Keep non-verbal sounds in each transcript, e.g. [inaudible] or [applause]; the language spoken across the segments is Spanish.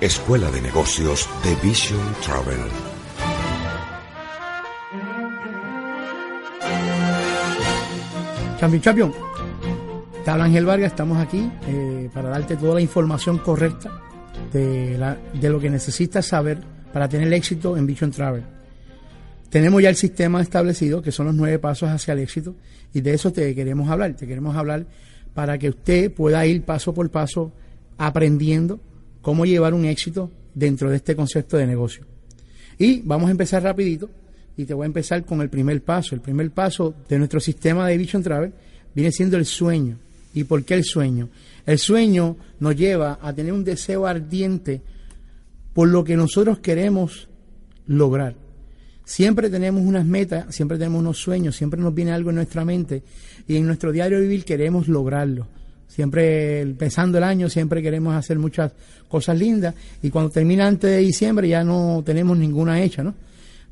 Escuela de Negocios de Vision Travel. Champion Champion, te Ángel Vargas, estamos aquí eh, para darte toda la información correcta de, de lo que necesitas saber para tener éxito en Vision Travel. Tenemos ya el sistema establecido, que son los nueve pasos hacia el éxito, y de eso te queremos hablar. Te queremos hablar para que usted pueda ir paso por paso aprendiendo cómo llevar un éxito dentro de este concepto de negocio. Y vamos a empezar rapidito, y te voy a empezar con el primer paso. El primer paso de nuestro sistema de Vision Travel viene siendo el sueño. ¿Y por qué el sueño? El sueño nos lleva a tener un deseo ardiente por lo que nosotros queremos lograr. Siempre tenemos unas metas, siempre tenemos unos sueños, siempre nos viene algo en nuestra mente y en nuestro diario vivir queremos lograrlo. Siempre empezando el año, siempre queremos hacer muchas cosas lindas y cuando termina antes de diciembre ya no tenemos ninguna hecha, ¿no?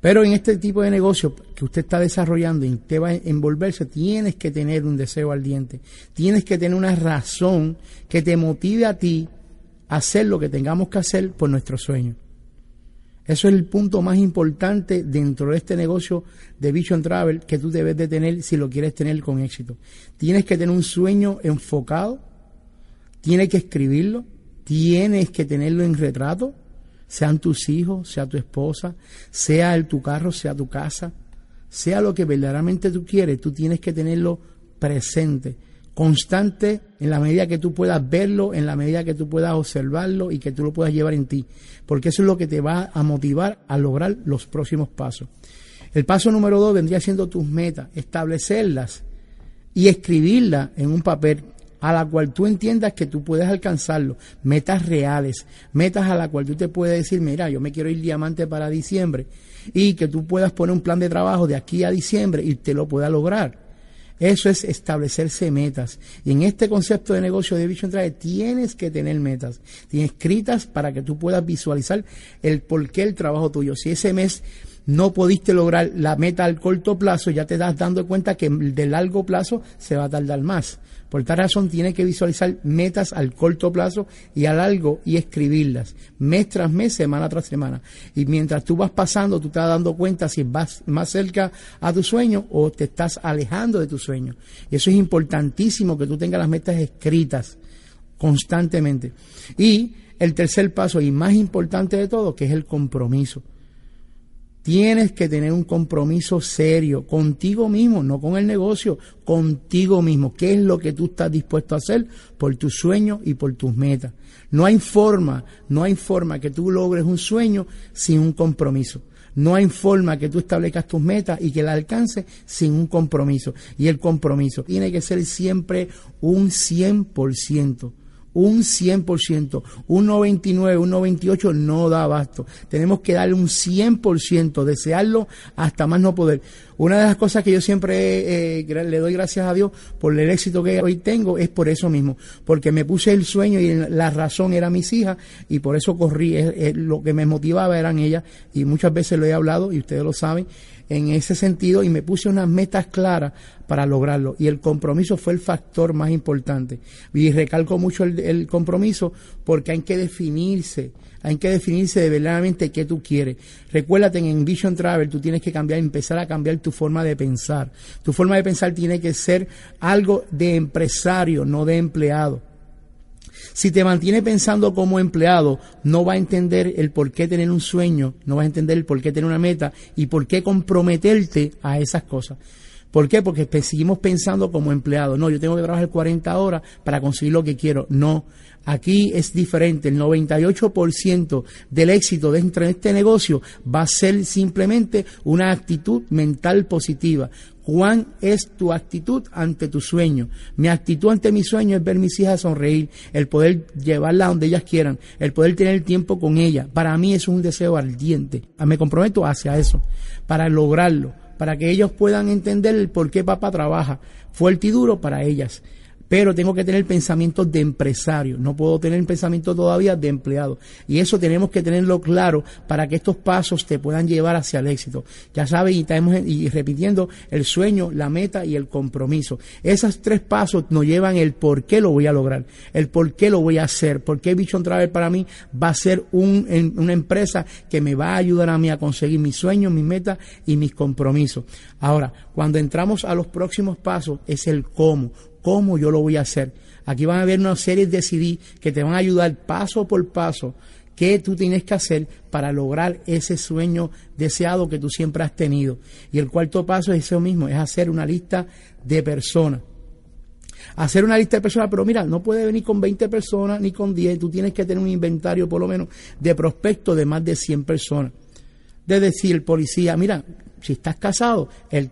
Pero en este tipo de negocio que usted está desarrollando y te va a envolverse, tienes que tener un deseo ardiente, tienes que tener una razón que te motive a ti a hacer lo que tengamos que hacer por nuestro sueño. Eso es el punto más importante dentro de este negocio de Vision Travel que tú debes de tener si lo quieres tener con éxito. Tienes que tener un sueño enfocado, tienes que escribirlo, tienes que tenerlo en retrato, sean tus hijos, sea tu esposa, sea el, tu carro, sea tu casa, sea lo que verdaderamente tú quieres, tú tienes que tenerlo presente constante en la medida que tú puedas verlo, en la medida que tú puedas observarlo y que tú lo puedas llevar en ti, porque eso es lo que te va a motivar a lograr los próximos pasos. El paso número dos vendría siendo tus metas, establecerlas y escribirlas en un papel a la cual tú entiendas que tú puedes alcanzarlo, metas reales, metas a la cual tú te puedes decir, mira, yo me quiero ir diamante para diciembre y que tú puedas poner un plan de trabajo de aquí a diciembre y te lo pueda lograr. Eso es establecerse metas. Y en este concepto de negocio de Vision Travel tienes que tener metas. Tienes escritas para que tú puedas visualizar el por qué el trabajo tuyo. Si ese mes no pudiste lograr la meta al corto plazo, ya te das dando cuenta que de largo plazo se va a tardar más. Por tal razón, tienes que visualizar metas al corto plazo y a largo y escribirlas, mes tras mes, semana tras semana. Y mientras tú vas pasando, tú te vas dando cuenta si vas más cerca a tu sueño o te estás alejando de tu sueño. Y eso es importantísimo que tú tengas las metas escritas constantemente. Y el tercer paso y más importante de todo, que es el compromiso. Tienes que tener un compromiso serio contigo mismo, no con el negocio, contigo mismo. ¿Qué es lo que tú estás dispuesto a hacer por tus sueños y por tus metas? No hay forma, no hay forma que tú logres un sueño sin un compromiso. No hay forma que tú establezcas tus metas y que la alcances sin un compromiso. Y el compromiso tiene que ser siempre un 100% un 100%, un 99, un 98 no da abasto. Tenemos que darle un 100%, desearlo hasta más no poder. Una de las cosas que yo siempre eh, le doy gracias a Dios por el éxito que hoy tengo es por eso mismo, porque me puse el sueño y la razón era mis hijas y por eso corrí. lo que me motivaba eran ellas y muchas veces lo he hablado y ustedes lo saben en ese sentido y me puse unas metas claras para lograrlo. Y el compromiso fue el factor más importante. Y recalco mucho el, compromiso porque hay que definirse, hay que definirse de verdaderamente qué tú quieres. Recuérdate en Vision Travel tú tienes que cambiar, empezar a cambiar tu forma de pensar. Tu forma de pensar tiene que ser algo de empresario, no de empleado. Si te mantiene pensando como empleado, no va a entender el por qué tener un sueño, no va a entender el por qué tener una meta y por qué comprometerte a esas cosas. ¿Por qué? Porque seguimos pensando como empleado. No, yo tengo que trabajar 40 horas para conseguir lo que quiero. No, aquí es diferente. El 98% del éxito dentro de este negocio va a ser simplemente una actitud mental positiva. ¿Cuán es tu actitud ante tu sueño? Mi actitud ante mi sueño es ver mis hijas sonreír, el poder llevarlas donde ellas quieran, el poder tener tiempo con ellas. Para mí es un deseo ardiente. Me comprometo hacia eso, para lograrlo, para que ellos puedan entender por qué papá trabaja fuerte y duro para ellas pero tengo que tener pensamientos de empresario, no puedo tener pensamiento todavía de empleado. Y eso tenemos que tenerlo claro para que estos pasos te puedan llevar hacia el éxito. Ya sabes, y, estamos, y repitiendo, el sueño, la meta y el compromiso. Esos tres pasos nos llevan el por qué lo voy a lograr, el por qué lo voy a hacer, por qué Vision Travel para mí va a ser un, una empresa que me va a ayudar a mí a conseguir mis sueños, mis metas y mis compromisos. Ahora, cuando entramos a los próximos pasos, es el cómo, cómo yo lo voy a hacer. Aquí van a haber una serie de CD que te van a ayudar paso por paso qué tú tienes que hacer para lograr ese sueño deseado que tú siempre has tenido. Y el cuarto paso es eso mismo, es hacer una lista de personas. Hacer una lista de personas, pero mira, no puede venir con 20 personas ni con 10, tú tienes que tener un inventario por lo menos de prospectos de más de 100 personas. De decir, policía, mira, si estás casado,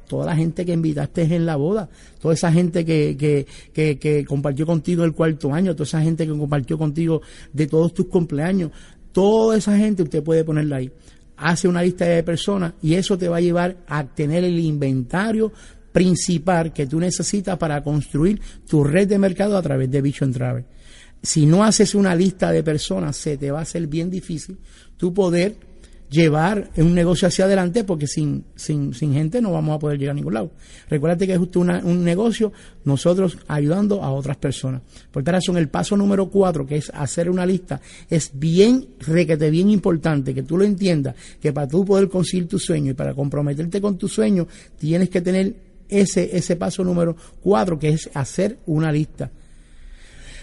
toda la gente que invitaste en la boda, toda esa gente que, que, que, que compartió contigo el cuarto año, toda esa gente que compartió contigo de todos tus cumpleaños, toda esa gente usted puede ponerla ahí. Hace una lista de personas y eso te va a llevar a tener el inventario principal que tú necesitas para construir tu red de mercado a través de Vision Travel. Si no haces una lista de personas, se te va a hacer bien difícil tu poder llevar un negocio hacia adelante porque sin, sin, sin gente no vamos a poder llegar a ningún lado. Recuérdate que es justo un negocio nosotros ayudando a otras personas. Por tal razón, el paso número cuatro, que es hacer una lista, es bien, requete bien importante que tú lo entiendas, que para tú poder conseguir tu sueño y para comprometerte con tu sueño, tienes que tener ese, ese paso número cuatro, que es hacer una lista.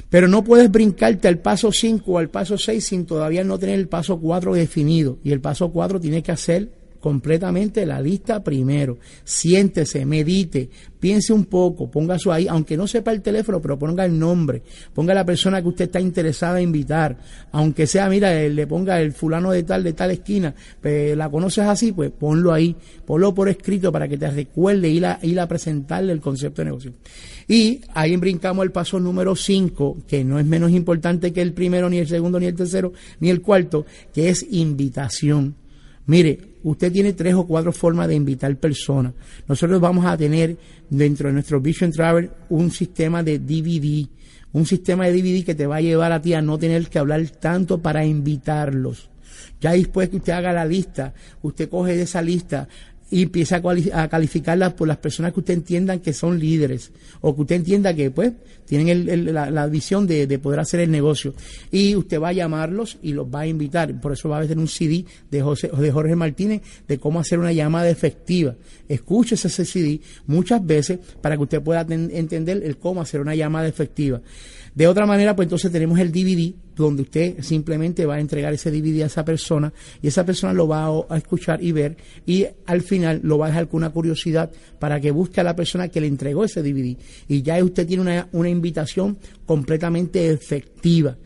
Pero no puedes brincarte al paso 5 o al paso 6 sin todavía no tener el paso 4 definido. Y el paso 4 tiene que hacer completamente la lista primero. Siéntese, medite, piense un poco, ponga su ahí, aunque no sepa el teléfono, pero ponga el nombre, ponga la persona que usted está interesada en invitar, aunque sea, mira, le ponga el fulano de tal, de tal esquina, pues, la conoces así, pues ponlo ahí, ponlo por escrito para que te recuerde ir a, ir a presentarle el concepto de negocio. Y ahí brincamos el paso número 5, que no es menos importante que el primero, ni el segundo, ni el tercero, ni el cuarto, que es invitación. Mire, usted tiene tres o cuatro formas de invitar personas. Nosotros vamos a tener dentro de nuestro Vision Travel un sistema de DVD, un sistema de DVD que te va a llevar a ti a no tener que hablar tanto para invitarlos. Ya después que usted haga la lista, usted coge de esa lista y empieza a, calificarlas por las personas que usted entienda que son líderes o que usted entienda que pues tienen la, visión de, poder hacer el negocio. Y usted va a llamarlos y los va a invitar. Por eso va a haber un CD de, José, de Jorge Martínez de cómo hacer una llamada efectiva. Escúchese ese CD muchas veces para que usted pueda entender el cómo hacer una llamada efectiva de otra manera, pues entonces tenemos el DVD, donde usted simplemente va a entregar ese DVD a esa persona y esa persona lo va a, escuchar y ver y al final lo va a dejar con una curiosidad para que busque a la persona que le entregó ese DVD. Y ya usted tiene una, una invitación completamente efectiva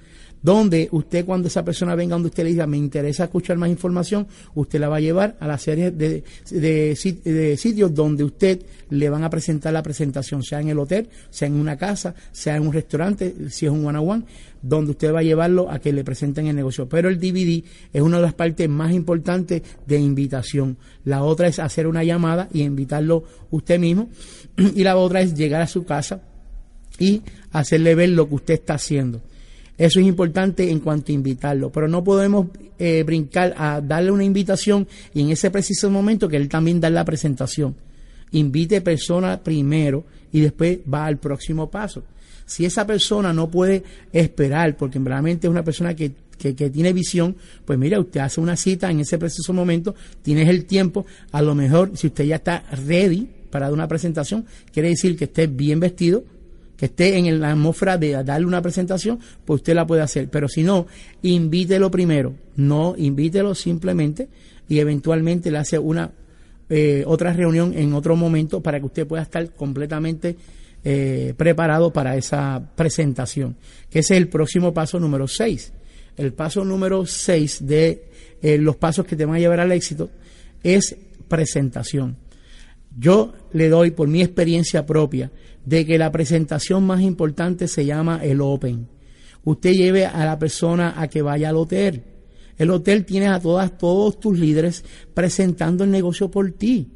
donde usted cuando esa persona venga donde usted le diga me interesa escuchar más información, usted la va a llevar a la serie de, de, sitios donde usted le van a presentar la presentación, sea en el hotel, sea en una casa, sea en un restaurante, si es un one on one, donde usted va a llevarlo a que le presenten el negocio. Pero el DVD es una de las partes más importantes de invitación. La otra es hacer una llamada y invitarlo usted mismo. [clears throat] Y la otra es llegar a su casa y hacerle ver lo que usted está haciendo. Eso es importante en cuanto a invitarlo, pero no podemos eh, brincar a darle una invitación y en ese preciso momento que él también da la presentación. Invite persona primero y después va al próximo paso. Si esa persona no puede esperar, porque realmente es una persona que, que, que, tiene visión, pues mira, usted hace una cita en ese preciso momento, tienes el tiempo, a lo mejor si usted ya está ready para dar una presentación, quiere decir que esté bien vestido, esté en la atmósfera de darle una presentación, pues usted la puede hacer. Pero si no, invítelo primero. No, invítelo simplemente y eventualmente le hace una eh, otra reunión en otro momento para que usted pueda estar completamente eh, preparado para esa presentación. Que ese es el próximo paso número 6. El paso número 6 de eh, los pasos que te van a llevar al éxito es presentación. Yo le doy por mi experiencia propia de que la presentación más importante se llama el Open. Usted lleve a la persona a que vaya al hotel. El hotel tiene a todas, todos tus líderes presentando el negocio por ti,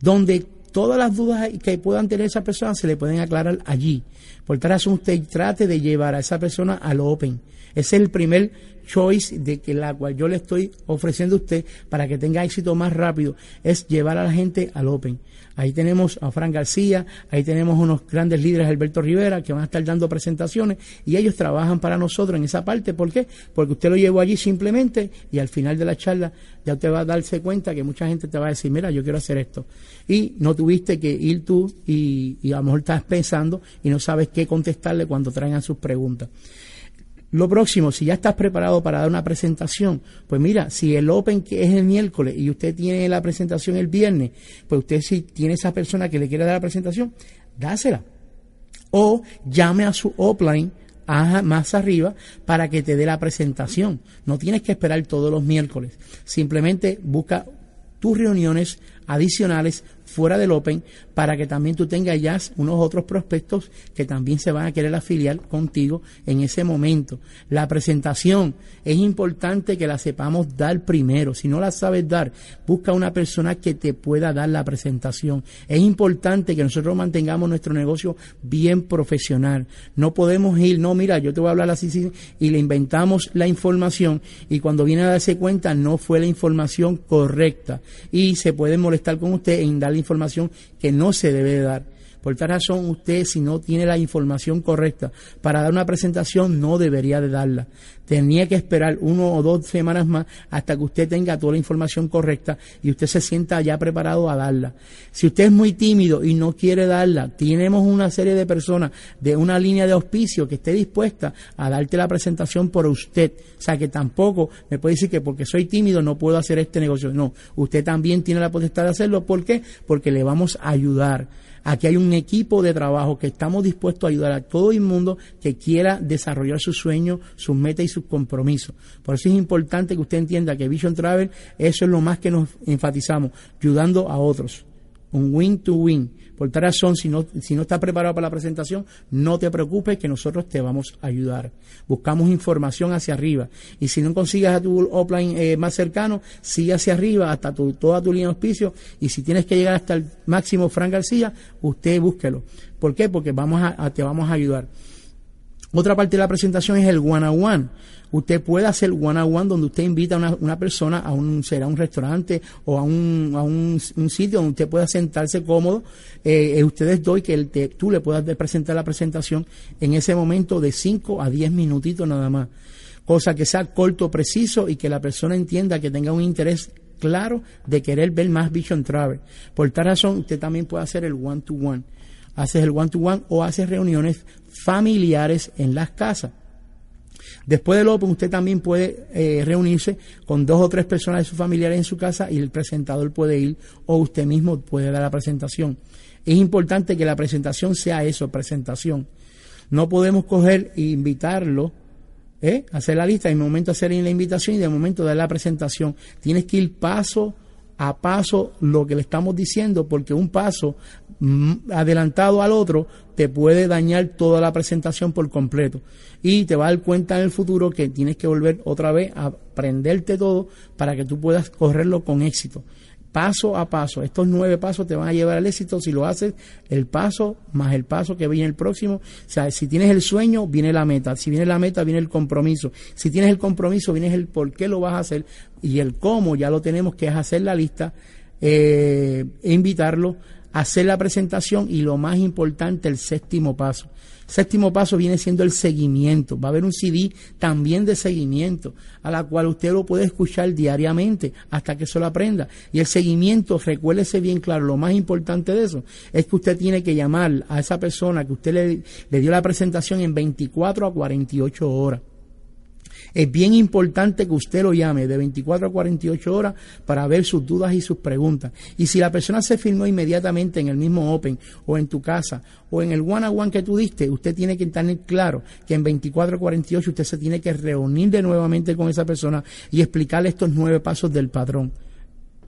donde todas las dudas que puedan tener esa persona se le pueden aclarar allí. Por tal usted trate de llevar a esa persona al Open. Es el primer choice de que la cual yo le estoy ofreciendo a usted para que tenga éxito más rápido, es llevar a la gente al Open. Ahí tenemos a Fran García, ahí tenemos unos grandes líderes, Alberto Rivera, que van a estar dando presentaciones y ellos trabajan para nosotros en esa parte. ¿Por qué? Porque usted lo llevó allí simplemente y al final de la charla ya usted va a darse cuenta que mucha gente te va a decir, mira, yo quiero hacer esto. Y no tuviste que ir tú y, y a lo mejor estás pensando y no sabes qué contestarle cuando traigan sus preguntas. Lo próximo, si ya estás preparado para dar una presentación, pues mira, si el Open que es el miércoles y usted tiene la presentación el viernes, pues usted si tiene esa persona que le quiere dar la presentación, dásela. O llame a su offline más arriba para que te dé la presentación. No tienes que esperar todos los miércoles. Simplemente busca tus reuniones adicionales fuera del Open para que también tú tengas ya unos otros prospectos que también se van a querer afiliar contigo en ese momento. La presentación es importante que la sepamos dar primero. Si no la sabes dar, busca una persona que te pueda dar la presentación. Es importante que nosotros mantengamos nuestro negocio bien profesional. No podemos ir, no, mira, yo te voy a hablar así, y le inventamos la información y cuando viene a darse cuenta no fue la información correcta y se puede molestar con usted en darle información que no se debe dar. Por tal razón, usted si no tiene la información correcta para dar una presentación, no debería de darla. Tenía que esperar uno o dos semanas más hasta que usted tenga toda la información correcta y usted se sienta ya preparado a darla. Si usted es muy tímido y no quiere darla, tenemos una serie de personas de una línea de auspicio que esté dispuesta a darte la presentación por usted. O sea, que tampoco me puede decir que porque soy tímido no puedo hacer este negocio. No, usted también tiene la potestad de hacerlo. ¿Por qué? Porque le vamos a ayudar. Aquí hay un equipo de trabajo que estamos dispuestos a ayudar a todo el mundo que quiera desarrollar sus sueños, sus metas y sus compromisos. Por eso es importante que usted entienda que Vision Travel, eso es lo más que nos enfatizamos, ayudando a otros. Un win to win. Por tal razón, si no, si no estás preparado para la presentación, no te preocupes que nosotros te vamos a ayudar. Buscamos información hacia arriba. Y si no consigues a tu offline eh, más cercano, sigue hacia arriba hasta tu, toda tu línea de auspicio. Y si tienes que llegar hasta el máximo Frank García, usted búsquelo. ¿Por qué? Porque vamos a, te vamos a ayudar. Otra parte de la presentación es el one on one. Usted puede hacer one on one donde usted invita a una, persona a un, será un restaurante o a un, a un, sitio donde usted pueda sentarse cómodo. Eh, ustedes doy que el tú le puedas presentar la presentación en ese momento de 5 a 10 minutitos nada más. Cosa que sea corto, preciso y que la persona entienda que tenga un interés claro de querer ver más Vision Travel. Por tal razón, usted también puede hacer el one to one. Haces el one to one o haces reuniones familiares en las casas. Después del Open, usted también puede eh, reunirse con dos o tres personas de sus familiares en su casa y el presentador puede ir o usted mismo puede dar la presentación. Es importante que la presentación sea eso, presentación. No podemos coger e invitarlo, ¿eh? hacer la lista, y de momento hacer la invitación y de momento dar la presentación. Tienes que ir paso a paso lo que le estamos diciendo, porque un paso mm, adelantado al otro te puede dañar toda la presentación por completo. Y te va a dar cuenta en el futuro que tienes que volver otra vez a aprenderte todo para que tú puedas correrlo con éxito paso a paso. Estos nueve pasos te van a llevar al éxito si lo haces el paso más el paso que viene el próximo. O sea, si tienes el sueño, viene la meta. Si viene la meta, viene el compromiso. Si tienes el compromiso, viene el por qué lo vas a hacer. Y el cómo ya lo tenemos, que es hacer la lista, eh, e invitarlo, hacer la presentación y lo más importante, el séptimo paso. Séptimo paso viene siendo el seguimiento. Va a haber un CD también de seguimiento, a la cual usted lo puede escuchar diariamente hasta que se lo aprenda. Y el seguimiento, recuérdese bien claro, lo más importante de eso es que usted tiene que llamar a esa persona que usted le, le dio la presentación en 24 a 48 horas. Es bien importante que usted lo llame de 24 a 48 horas para ver sus dudas y sus preguntas. Y si la persona se firmó inmediatamente en el mismo Open o en tu casa o en el one on one que tú diste, usted tiene que tener claro que en 24 a 48 usted se tiene que reunir de nuevamente con esa persona y explicarle estos nueve pasos del patrón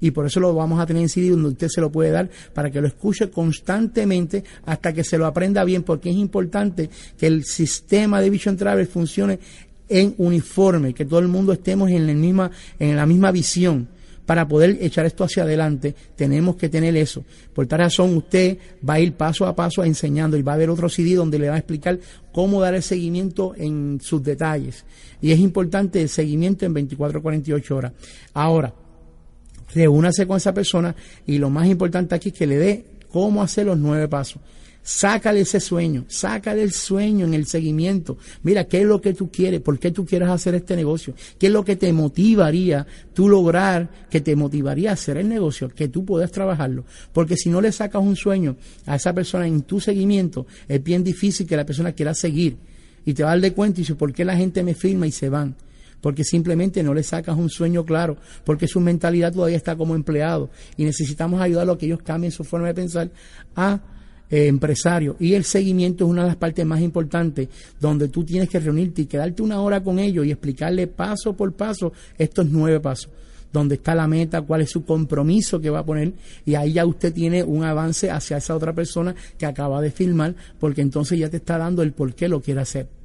y por eso lo vamos a tener en CD donde usted se lo puede dar para que lo escuche constantemente hasta que se lo aprenda bien, porque es importante que el sistema de Vision Travel funcione en uniforme, que todo el mundo estemos en la misma, en la misma visión para poder echar esto hacia adelante, tenemos que tener eso. Por tal razón, usted va a ir paso a paso enseñando y va a haber otro CD donde le va a explicar cómo dar el seguimiento en sus detalles. Y es importante el seguimiento en 24 48 horas. Ahora, reúnase con esa persona y lo más importante aquí es que le dé cómo hacer los nueve pasos. Sácale ese sueño, sácale el sueño en el seguimiento. Mira, ¿qué es lo que tú quieres? ¿Por qué tú quieres hacer este negocio? ¿Qué es lo que te motivaría tú lograr, que te motivaría a hacer el negocio, que tú puedas trabajarlo? Porque si no le sacas un sueño a esa persona en tu seguimiento, es bien difícil que la persona quiera seguir. Y te va a dar de cuenta y dice, ¿por qué la gente me firma y se van? porque simplemente no le sacas un sueño claro, porque su mentalidad todavía está como empleado y necesitamos ayudarlo a que ellos cambien su forma de pensar a eh, empresario. Y el seguimiento es una de las partes más importantes donde tú tienes que reunirte y quedarte una hora con ellos y explicarle paso por paso estos nueve pasos dónde está la meta, cuál es su compromiso que va a poner y ahí ya usted tiene un avance hacia esa otra persona que acaba de filmar porque entonces ya te está dando el por qué lo quiere hacer.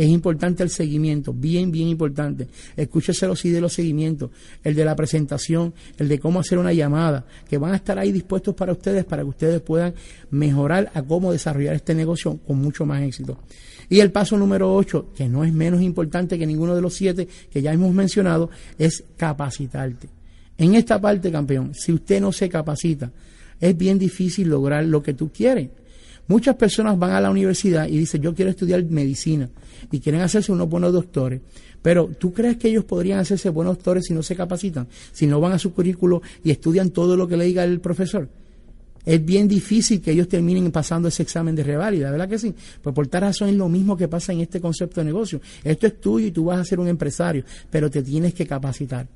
Es importante el seguimiento, bien, bien importante. Escúchese los de los seguimientos, el de la presentación, el de cómo hacer una llamada, que van a estar ahí dispuestos para ustedes, para que ustedes puedan mejorar a cómo desarrollar este negocio con mucho más éxito. Y el paso número 8, que no es menos importante que ninguno de los siete que ya hemos mencionado, es capacitarte. En esta parte, campeón, si usted no se capacita, es bien difícil lograr lo que tú quieres. Muchas personas van a la universidad y dicen, yo quiero estudiar medicina y quieren hacerse unos buenos doctores. Pero ¿tú crees que ellos podrían hacerse buenos doctores si no se capacitan? Si no van a su currículo y estudian todo lo que le diga el profesor. Es bien difícil que ellos terminen pasando ese examen de reválida, ¿verdad que sí? Pues por tal razón es lo mismo que pasa en este concepto de negocio. Esto es tuyo y tú vas a ser un empresario, pero te tienes que capacitar.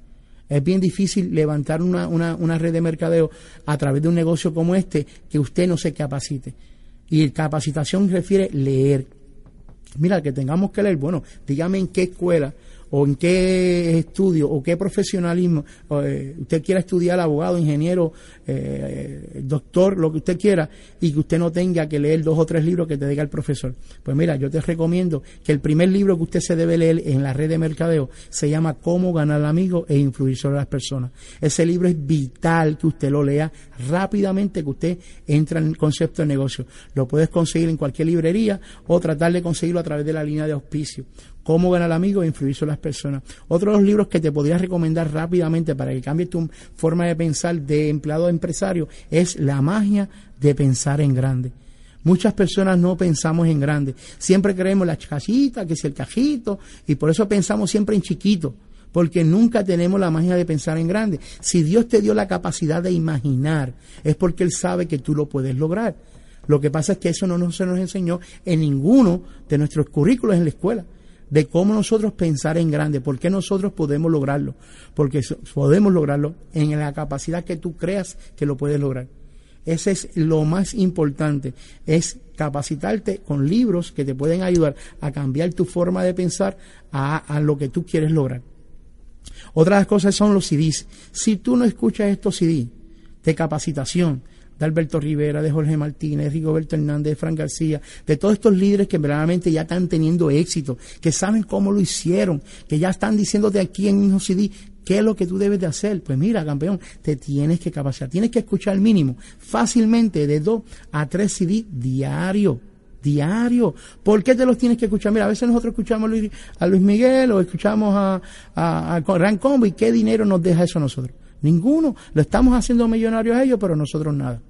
Es bien difícil levantar una, una, una red de mercadeo a través de un negocio como este que usted no se capacite. Y capacitación refiere leer. Mira, que tengamos que leer, bueno, dígame en qué escuela o en qué estudio o qué profesionalismo eh, usted quiera estudiar abogado, ingeniero, eh, doctor, lo que usted quiera, y que usted no tenga que leer dos o tres libros que te diga el profesor. Pues mira, yo te recomiendo que el primer libro que usted se debe leer en la red de mercadeo se llama Cómo ganar amigos e influir sobre las personas. Ese libro es vital que usted lo lea rápidamente, que usted entra en el concepto de negocio. Lo puedes conseguir en cualquier librería o tratar de conseguirlo a través de la línea de auspicio. Cómo ganar amigos e influir sobre las personas. Otro de los libros que te podría recomendar rápidamente para que cambies tu forma de pensar de empleado a empresario es La magia de pensar en grande. Muchas personas no pensamos en grande. Siempre creemos la cajita, que es el cajito, y por eso pensamos siempre en chiquito, porque nunca tenemos la magia de pensar en grande. Si Dios te dio la capacidad de imaginar, es porque Él sabe que tú lo puedes lograr. Lo que pasa es que eso no se nos enseñó en ninguno de nuestros currículos en la escuela de cómo nosotros pensar en grande, por qué nosotros podemos lograrlo, porque podemos lograrlo en la capacidad que tú creas que lo puedes lograr. Ese es lo más importante, es capacitarte con libros que te pueden ayudar a cambiar tu forma de pensar a, a lo que tú quieres lograr. Otras cosas son los CDs. Si tú no escuchas estos CDs de capacitación, de Alberto Rivera, de Jorge Martínez, de Rigoberto Hernández, de Fran García, de todos estos líderes que verdaderamente ya están teniendo éxito, que saben cómo lo hicieron, que ya están diciéndote aquí en Hijo CD ¿Qué es lo que tú debes de hacer? Pues mira, campeón, te tienes que capacitar, tienes que escuchar mínimo, fácilmente de dos a tres CD diario, diario. ¿Por qué te los tienes que escuchar? Mira, a veces nosotros escuchamos a Luis Miguel o escuchamos a, a, a Combo y qué dinero nos deja eso a nosotros. Ninguno. Lo estamos haciendo millonarios ellos, pero nosotros nada.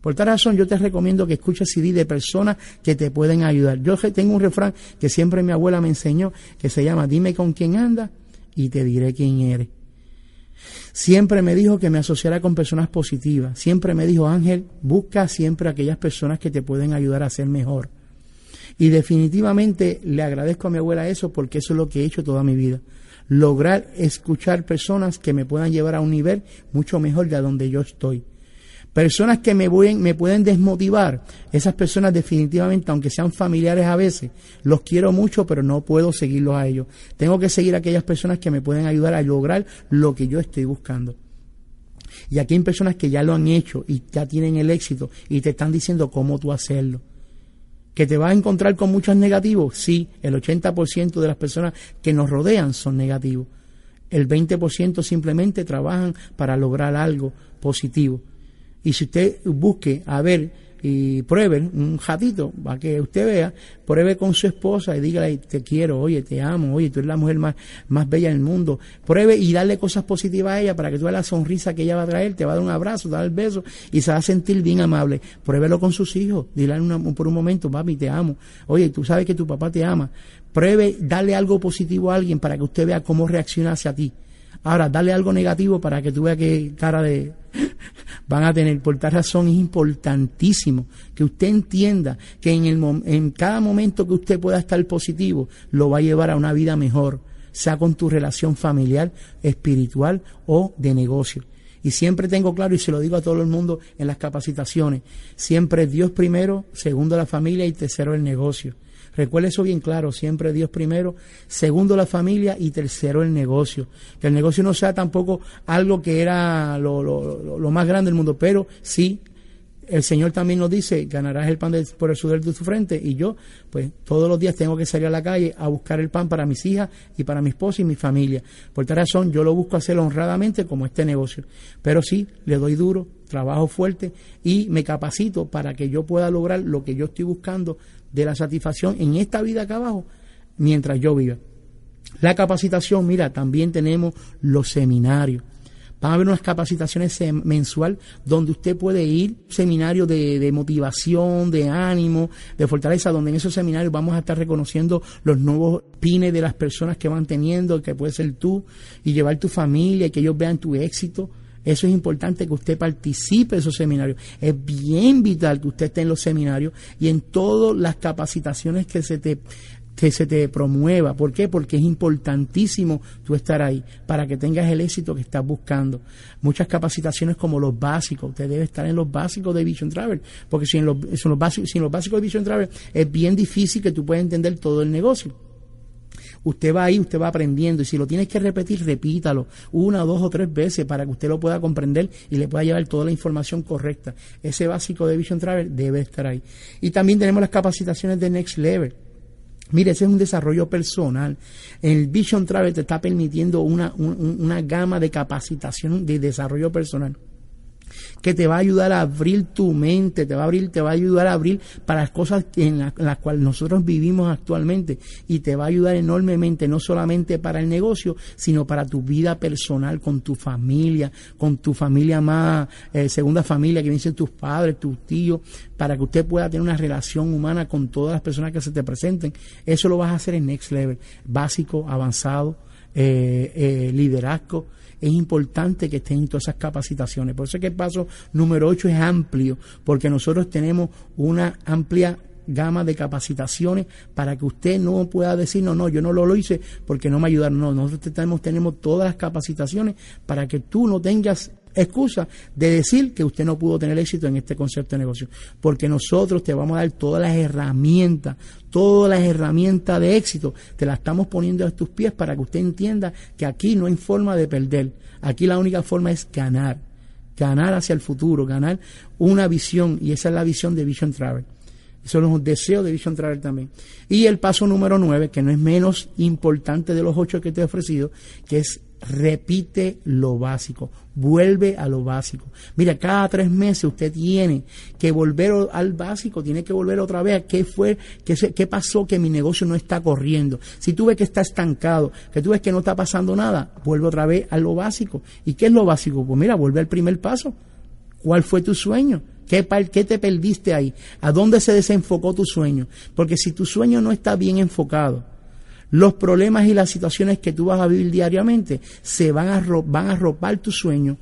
Por tal razón, yo te recomiendo que escuches CD de personas que te pueden ayudar. Yo tengo un refrán que siempre mi abuela me enseñó, que se llama Dime con quién anda y te diré quién eres. Siempre me dijo que me asociara con personas positivas. Siempre me dijo, Ángel, busca siempre aquellas personas que te pueden ayudar a ser mejor. Y definitivamente le agradezco a mi abuela eso porque eso es lo que he hecho toda mi vida lograr escuchar personas que me puedan llevar a un nivel mucho mejor de donde yo estoy. Personas que me, me pueden desmotivar, esas personas definitivamente, aunque sean familiares a veces, los quiero mucho, pero no puedo seguirlos a ellos. Tengo que seguir a aquellas personas que me pueden ayudar a lograr lo que yo estoy buscando. Y aquí hay personas que ya lo han hecho y ya tienen el éxito y te están diciendo cómo tú hacerlo. ¿Que te vas a encontrar con muchos negativos? Sí, el 80% de las personas que nos rodean son negativos. El 20% simplemente trabajan para lograr algo positivo. Y si usted busque a ver y pruebe un ratito para que usted vea, pruebe con su esposa y dígale te quiero, oye, te amo, oye, tú eres la mujer más, más bella del mundo. Pruebe y darle cosas positivas a ella para que tú veas la sonrisa que ella va a traer, te va a dar un abrazo, te va a dar el beso y se va a sentir bien amable. Pruébelo con sus hijos, dile por un momento, papi, te amo. Oye, tú sabes que tu papá te ama. Pruebe darle algo positivo a alguien para que usted vea cómo reacciona hacia ti. Ahora, dale algo negativo para que tú veas qué cara de van a tener. Por tal razón es importantísimo que usted entienda que en, el, en cada momento que usted pueda estar positivo, lo va a llevar a una vida mejor, sea con tu relación familiar, espiritual o de negocio. Y siempre tengo claro, y se lo digo a todo el mundo en las capacitaciones, siempre Dios primero, segundo la familia y tercero el negocio. Recuerde eso bien claro, siempre Dios primero, segundo la familia y tercero el negocio. Que el negocio no sea tampoco algo que era lo, lo, más grande del mundo, pero sí el Señor también nos dice, ganarás el pan por el sudor de tu frente. Y yo, pues todos los días tengo que salir a la calle a buscar el pan para mis hijas y para mi esposa y mi familia. Por tal razón, yo lo busco hacer honradamente como este negocio. Pero sí, le doy duro, trabajo fuerte y me capacito para que yo pueda lograr lo que yo estoy buscando de la satisfacción en esta vida acá abajo mientras yo viva. La capacitación, mira, también tenemos los seminarios. Van a haber unas capacitaciones mensual donde usted puede ir, seminarios de, de, motivación, de ánimo, de fortaleza, donde en esos seminarios vamos a estar reconociendo los nuevos pines de las personas que van teniendo, que puede ser tú, y llevar tu familia, y que ellos vean tu éxito. Eso es importante que usted participe en esos seminarios. Es bien vital que usted esté en los seminarios y en todas las capacitaciones que se te que se te promueva. ¿Por qué? Porque es importantísimo tú estar ahí para que tengas el éxito que estás buscando. Muchas capacitaciones como los básicos, usted debe estar en los básicos de Vision Travel, porque si en los, los básicos, los básicos de Vision Travel es bien difícil que tú puedas entender todo el negocio. Usted va ahí, usted va aprendiendo y si lo tienes que repetir, repítalo una, dos o tres veces para que usted lo pueda comprender y le pueda llevar toda la información correcta. Ese básico de Vision Travel debe estar ahí. Y también tenemos las capacitaciones de Next Level. Mire, ese es un desarrollo personal. El Vision Travel te está permitiendo una, una gama de capacitación de desarrollo personal que te va a ayudar a abrir tu mente, te va a abrir, te va a ayudar a abrir para las cosas en, las cuales nosotros vivimos actualmente y te va a ayudar enormemente, no solamente para el negocio, sino para tu vida personal, con tu familia, con tu familia más, eh, segunda familia, que dicen tus padres, tus tíos, para que usted pueda tener una relación humana con todas las personas que se te presenten. Eso lo vas a hacer en Next Level, básico, avanzado, eh, eh, liderazgo es importante que estén en todas esas capacitaciones. Por eso es que el paso número 8 es amplio, porque nosotros tenemos una amplia gama de capacitaciones para que usted no pueda decir, no, no, yo no lo, lo hice porque no me ayudaron. No, nosotros tenemos, tenemos todas las capacitaciones para que tú no tengas excusa de decir que usted no pudo tener éxito en este concepto de negocio. Porque nosotros te vamos a dar todas las herramientas, todas las herramientas de éxito, te las estamos poniendo a tus pies para que usted entienda que aquí no hay forma de perder. Aquí la única forma es ganar. Ganar hacia el futuro, ganar una visión, y esa es la visión de Vision Travel. Eso es un deseo de Vision Travel también. Y el paso número nueve, que no es menos importante de los ocho que te he ofrecido, que es repite lo básico, vuelve a lo básico. Mira, cada tres meses usted tiene que volver al básico, tiene que volver otra vez a qué fue, qué, pasó que mi negocio no está corriendo. Si tú ves que está estancado, que tú ves que no está pasando nada, vuelve otra vez a lo básico. ¿Y qué es lo básico? Pues mira, vuelve al primer paso. ¿Cuál fue tu sueño? ¿Qué, ¿Qué, te perdiste ahí? ¿A dónde se desenfocó tu sueño? Porque si tu sueño no está bien enfocado, los problemas y las situaciones que tú vas a vivir diariamente se van a, van a ropar tu sueño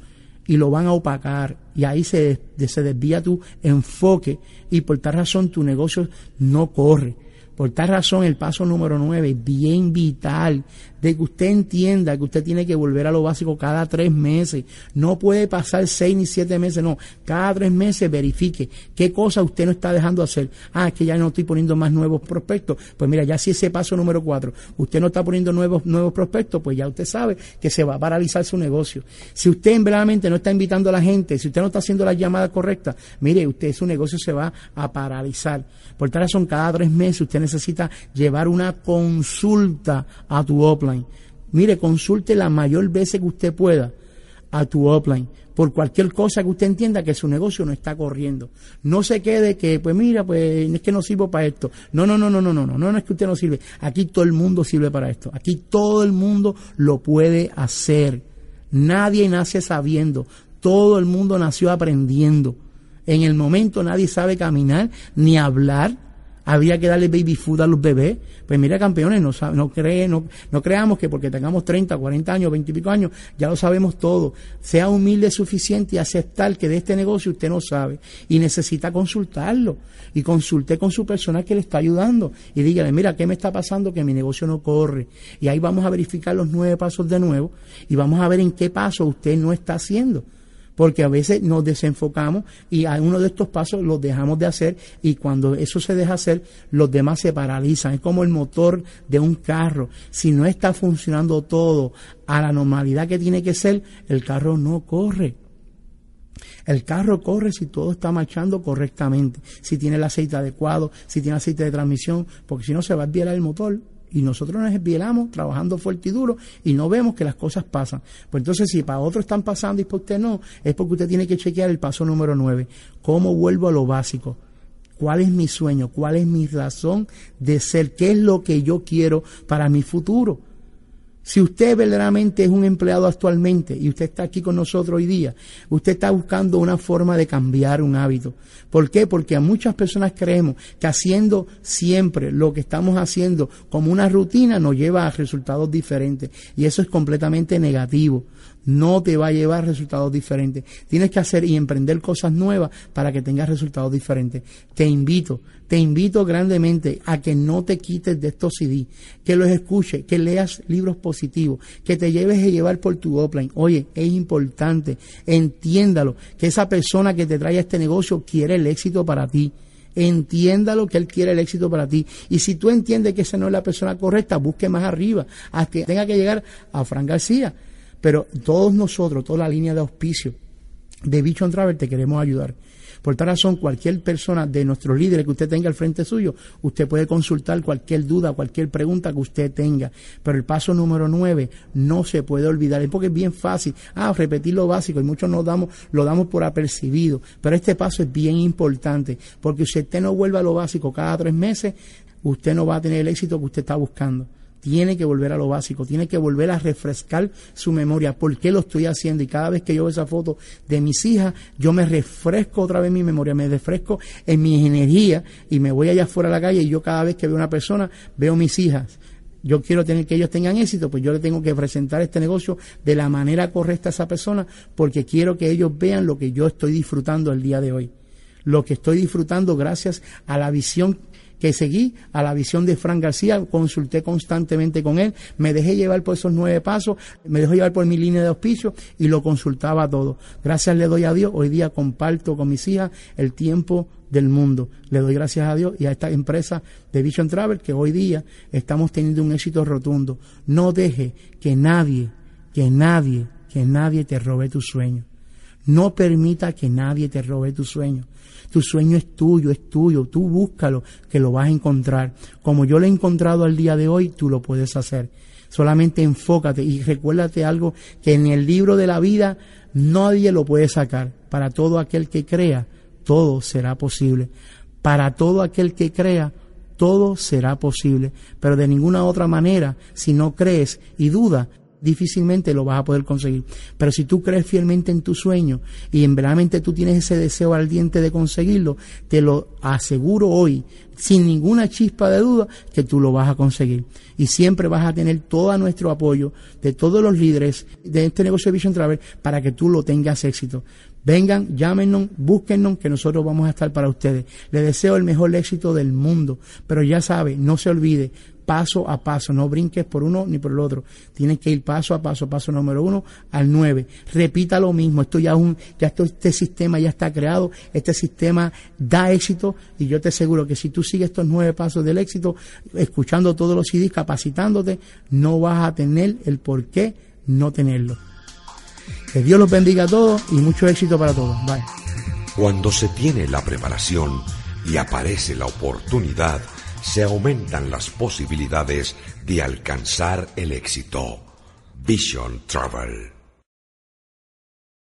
y lo van a opacar y ahí se, se desvía tu enfoque y por tal razón tu negocio no corre. Por tal razón, el paso número nueve, bien vital, de que usted entienda que usted tiene que volver a lo básico cada tres meses. No puede pasar seis ni siete meses, no. Cada tres meses verifique qué cosa usted no está dejando hacer. Ah, es que ya no estoy poniendo más nuevos prospectos. Pues mira, ya si ese paso número cuatro, usted no está poniendo nuevos, nuevos prospectos, pues ya usted sabe que se va a paralizar su negocio. Si usted verdaderamente no está invitando a la gente, si usted no está haciendo las llamadas correctas, mire, usted su negocio se va a paralizar. Por tal razón, cada tres meses usted necesita llevar una consulta a tu mire, consulte la mayor veces que usted pueda a tu upline por cualquier cosa que usted entienda que su negocio no está corriendo. No se quede que, pues mira, pues es que no sirvo para esto. No, no, no, no, no, no, no, no es que usted no sirve. Aquí todo el mundo sirve para esto. Aquí todo el mundo lo puede hacer. Nadie nace sabiendo. Todo el mundo nació aprendiendo. En el momento nadie sabe caminar ni hablar había que darle baby food a los bebés. Pues mira, campeones, no, no, cree, no, creamos que porque tengamos 30, 40 años, 20 y pico años, ya lo sabemos todo. Sea humilde suficiente y aceptar que de este negocio usted no sabe y necesita consultarlo. Y consulte con su persona que le está ayudando y dígale, mira, ¿qué me está pasando? Que mi negocio no corre. Y ahí vamos a verificar los nueve pasos de nuevo y vamos a ver en qué paso usted no está haciendo porque a veces nos desenfocamos y a uno de estos pasos los dejamos de hacer y cuando eso se deja hacer, los demás se paralizan. Es como el motor de un carro. Si no está funcionando todo a la normalidad que tiene que ser, el carro no corre. El carro corre si todo está marchando correctamente, si tiene el aceite adecuado, si tiene aceite de transmisión, porque si no se va a desviar el motor y nosotros nos esbielamos trabajando fuerte y duro y no vemos que las cosas pasan. Pues entonces si para otros están pasando y para usted no, es porque usted tiene que chequear el paso número 9. ¿Cómo vuelvo a lo básico? ¿Cuál es mi sueño? ¿Cuál es mi razón de ser? ¿Qué es lo que yo quiero para mi futuro? Si usted verdaderamente es un empleado actualmente y usted está aquí con nosotros hoy día, usted está buscando una forma de cambiar un hábito. ¿Por qué? Porque a muchas personas creemos que haciendo siempre lo que estamos haciendo como una rutina nos lleva a resultados diferentes y eso es completamente negativo no te va a llevar resultados diferentes. Tienes que hacer y emprender cosas nuevas para que tengas resultados diferentes. Te invito, te invito grandemente a que no te quites de estos CD, que los escuches, que leas libros positivos, que te lleves a llevar por tu offline. Oye, es importante, entiéndalo, que esa persona que te trae a este negocio quiere el éxito para ti entiéndalo que Él quiere el éxito para ti. Y si tú entiendes que esa no es la persona correcta, busque más arriba, hasta que tenga que llegar a Fran García. Pero todos nosotros, toda la línea de auspicio de Vision Travel te queremos ayudar. Por tal razón, cualquier persona de nuestros líderes que usted tenga al frente suyo, usted puede consultar cualquier duda, cualquier pregunta que usted tenga. Pero el paso número nueve no se puede olvidar, es porque es bien fácil. Ah, repetir lo básico y muchos nos damos, lo damos por apercibido. Pero este paso es bien importante, porque si usted no vuelve a lo básico cada tres meses, usted no va a tener el éxito que usted está buscando tiene que volver a lo básico, tiene que volver a refrescar su memoria, por qué lo estoy haciendo y cada vez que yo veo esa foto de mis hijas, yo me refresco otra vez mi memoria, me refresco en mi energía y me voy allá afuera a la calle y yo cada vez que veo una persona veo mis hijas. Yo quiero tener que ellos tengan éxito, pues yo le tengo que presentar este negocio de la manera correcta a esa persona porque quiero que ellos vean lo que yo estoy disfrutando el día de hoy. Lo que estoy disfrutando gracias a la visión que seguí a la visión de Fran García, consulté constantemente con él, me dejé llevar por esos nueve pasos, me dejé llevar por mi línea de auspicio y lo consultaba todo. Gracias le doy a Dios, hoy día comparto con mis hijas el tiempo del mundo. Le doy gracias a Dios y a esta empresa de Vision Travel que hoy día estamos teniendo un éxito rotundo. No deje que nadie, que nadie, que nadie te robe tu sueño. No permita que nadie te robe tu sueño. Tu sueño es tuyo, es tuyo. Tú búscalo, que lo vas a encontrar. Como yo lo he encontrado al día de hoy, tú lo puedes hacer. Solamente enfócate y recuérdate algo que en el libro de la vida nadie lo puede sacar. Para todo aquel que crea, todo será posible. Para todo aquel que crea, todo será posible. Pero de ninguna otra manera, si no crees y dudas, difícilmente lo vas a poder conseguir. Pero si tú crees fielmente en tu sueño y en verdaderamente tú tienes ese deseo ardiente de conseguirlo, te lo aseguro hoy, sin ninguna chispa de duda, que tú lo vas a conseguir. Y siempre vas a tener todo nuestro apoyo de todos los líderes de este negocio de Vision Travel para que tú lo tengas éxito. Vengan, llámenos, búsquennos, que nosotros vamos a estar para ustedes. Les deseo el mejor éxito del mundo, pero ya sabe, no se olvide, paso a paso, no brinques por uno ni por el otro. Tienes que ir paso a paso, paso número uno al nueve. Repita lo mismo, esto ya, un, ya esto, este sistema ya está creado, este sistema da éxito y yo te aseguro que si tú sigues estos nueve pasos del éxito, escuchando todos los CDs, capacitándote, no vas a tener el por qué no tenerlo. Que Dios los bendiga a todos y mucho éxito para todos. Bye. Cuando se tiene la preparación y aparece la oportunidad, se aumentan las posibilidades de alcanzar el éxito. Vision Travel.